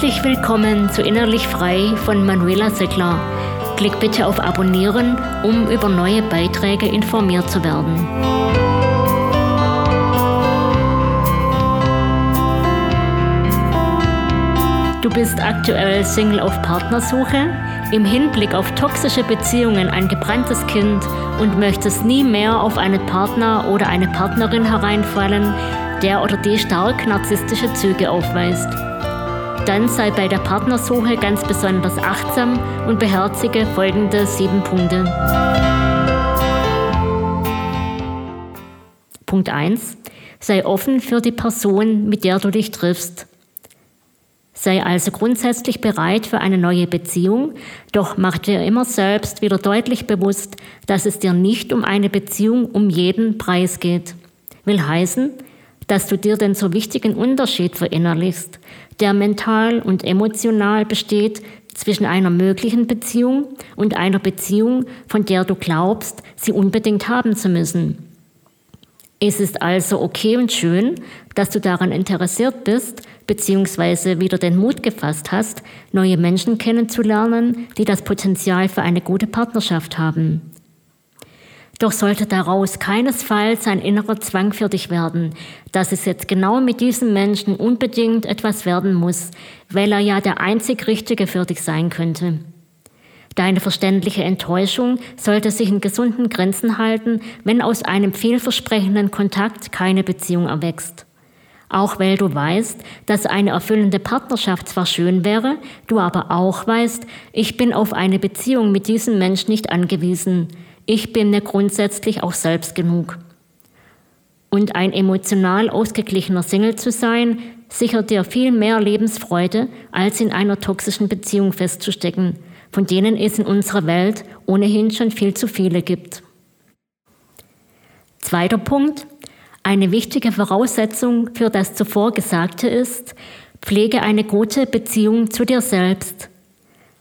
Herzlich willkommen zu Innerlich Frei von Manuela Seckler. Klick bitte auf Abonnieren, um über neue Beiträge informiert zu werden. Du bist aktuell Single auf Partnersuche, im Hinblick auf toxische Beziehungen ein gebranntes Kind und möchtest nie mehr auf einen Partner oder eine Partnerin hereinfallen, der oder die stark narzisstische Züge aufweist. Dann sei bei der Partnersuche ganz besonders achtsam und beherzige folgende sieben Punkte. Punkt 1. Sei offen für die Person, mit der du dich triffst. Sei also grundsätzlich bereit für eine neue Beziehung, doch mach dir immer selbst wieder deutlich bewusst, dass es dir nicht um eine Beziehung um jeden Preis geht. Will heißen, dass du dir den so wichtigen Unterschied verinnerlichst, der mental und emotional besteht zwischen einer möglichen Beziehung und einer Beziehung, von der du glaubst, sie unbedingt haben zu müssen. Es ist also okay und schön, dass du daran interessiert bist, beziehungsweise wieder den Mut gefasst hast, neue Menschen kennenzulernen, die das Potenzial für eine gute Partnerschaft haben. Doch sollte daraus keinesfalls ein innerer Zwang für dich werden, dass es jetzt genau mit diesem Menschen unbedingt etwas werden muss, weil er ja der einzig Richtige für dich sein könnte. Deine verständliche Enttäuschung sollte sich in gesunden Grenzen halten, wenn aus einem vielversprechenden Kontakt keine Beziehung erwächst. Auch weil du weißt, dass eine erfüllende Partnerschaft zwar schön wäre, du aber auch weißt, ich bin auf eine Beziehung mit diesem Menschen nicht angewiesen. Ich bin mir grundsätzlich auch selbst genug. Und ein emotional ausgeglichener Single zu sein, sichert dir viel mehr Lebensfreude, als in einer toxischen Beziehung festzustecken von denen es in unserer Welt ohnehin schon viel zu viele gibt. Zweiter Punkt. Eine wichtige Voraussetzung für das zuvor Gesagte ist, pflege eine gute Beziehung zu dir selbst.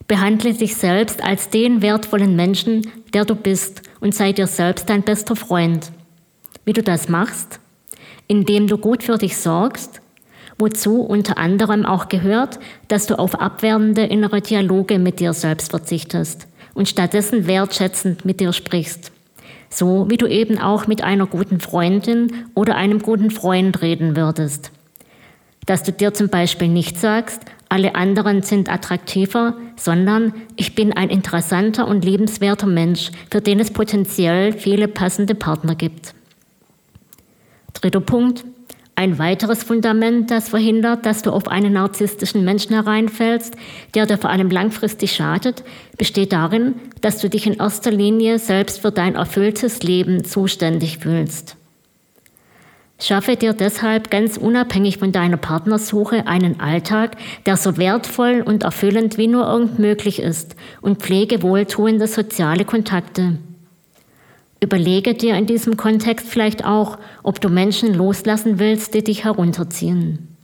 Behandle dich selbst als den wertvollen Menschen, der du bist und sei dir selbst dein bester Freund. Wie du das machst? Indem du gut für dich sorgst, wozu unter anderem auch gehört, dass du auf abwehrende innere Dialoge mit dir selbst verzichtest und stattdessen wertschätzend mit dir sprichst. So wie du eben auch mit einer guten Freundin oder einem guten Freund reden würdest. Dass du dir zum Beispiel nicht sagst, alle anderen sind attraktiver, sondern ich bin ein interessanter und liebenswerter Mensch, für den es potenziell viele passende Partner gibt. Dritter Punkt, ein weiteres Fundament, das verhindert, dass du auf einen narzisstischen Menschen hereinfällst, der dir vor allem langfristig schadet, besteht darin, dass du dich in erster Linie selbst für dein erfülltes Leben zuständig fühlst. Schaffe dir deshalb ganz unabhängig von deiner Partnersuche einen Alltag, der so wertvoll und erfüllend wie nur irgend möglich ist und pflege wohltuende soziale Kontakte. Überlege dir in diesem Kontext vielleicht auch, ob du Menschen loslassen willst, die dich herunterziehen.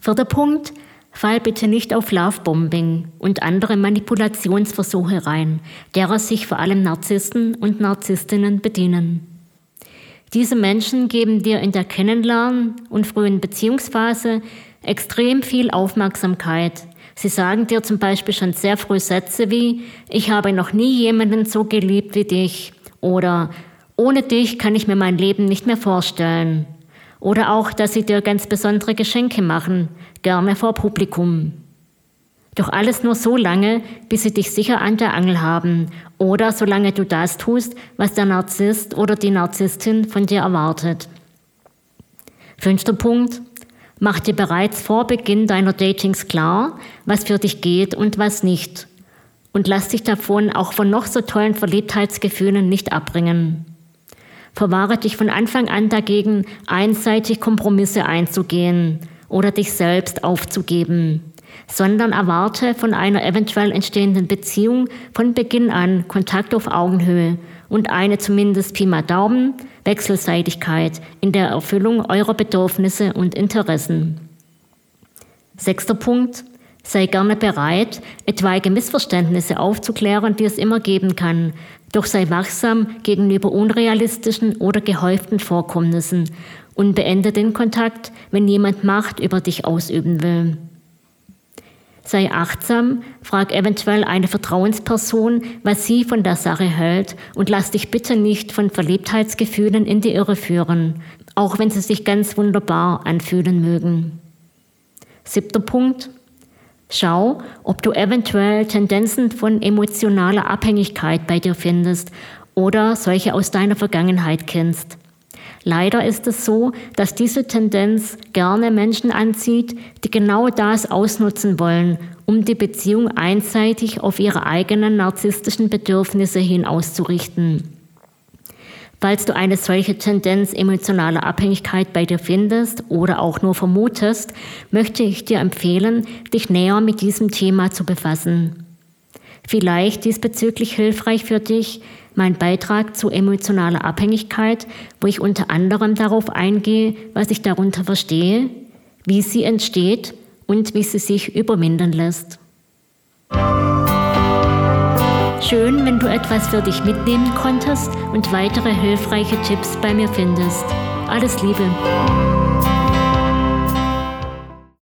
Vierter Punkt, fall bitte nicht auf Lovebombing und andere Manipulationsversuche rein, derer sich vor allem Narzissten und Narzisstinnen bedienen. Diese Menschen geben dir in der Kennenlernen- und frühen Beziehungsphase extrem viel Aufmerksamkeit, Sie sagen dir zum Beispiel schon sehr früh Sätze wie, ich habe noch nie jemanden so geliebt wie dich oder ohne dich kann ich mir mein Leben nicht mehr vorstellen. Oder auch, dass sie dir ganz besondere Geschenke machen, gerne vor Publikum. Doch alles nur so lange, bis sie dich sicher an der Angel haben oder solange du das tust, was der Narzisst oder die Narzisstin von dir erwartet. Fünfter Punkt. Mach dir bereits vor Beginn deiner Datings klar, was für dich geht und was nicht. Und lass dich davon auch von noch so tollen Verliebtheitsgefühlen nicht abbringen. Verwahre dich von Anfang an dagegen, einseitig Kompromisse einzugehen oder dich selbst aufzugeben, sondern erwarte von einer eventuell entstehenden Beziehung von Beginn an Kontakt auf Augenhöhe und eine zumindest Pi mal Daumen Wechselseitigkeit in der Erfüllung eurer Bedürfnisse und Interessen. Sechster Punkt. Sei gerne bereit, etwaige Missverständnisse aufzuklären, die es immer geben kann, doch sei wachsam gegenüber unrealistischen oder gehäuften Vorkommnissen und beende den Kontakt, wenn jemand Macht über dich ausüben will. Sei achtsam, frag eventuell eine Vertrauensperson, was sie von der Sache hält und lass dich bitte nicht von Verliebtheitsgefühlen in die Irre führen, auch wenn sie sich ganz wunderbar anfühlen mögen. Siebter Punkt. Schau, ob du eventuell Tendenzen von emotionaler Abhängigkeit bei dir findest oder solche aus deiner Vergangenheit kennst. Leider ist es so, dass diese Tendenz gerne Menschen anzieht, die genau das ausnutzen wollen, um die Beziehung einseitig auf ihre eigenen narzisstischen Bedürfnisse hin auszurichten. Falls du eine solche Tendenz emotionaler Abhängigkeit bei dir findest oder auch nur vermutest, möchte ich dir empfehlen, dich näher mit diesem Thema zu befassen. Vielleicht diesbezüglich hilfreich für dich, mein Beitrag zu emotionaler Abhängigkeit, wo ich unter anderem darauf eingehe, was ich darunter verstehe, wie sie entsteht und wie sie sich überwinden lässt. Schön, wenn du etwas für dich mitnehmen konntest und weitere hilfreiche Tipps bei mir findest. Alles Liebe!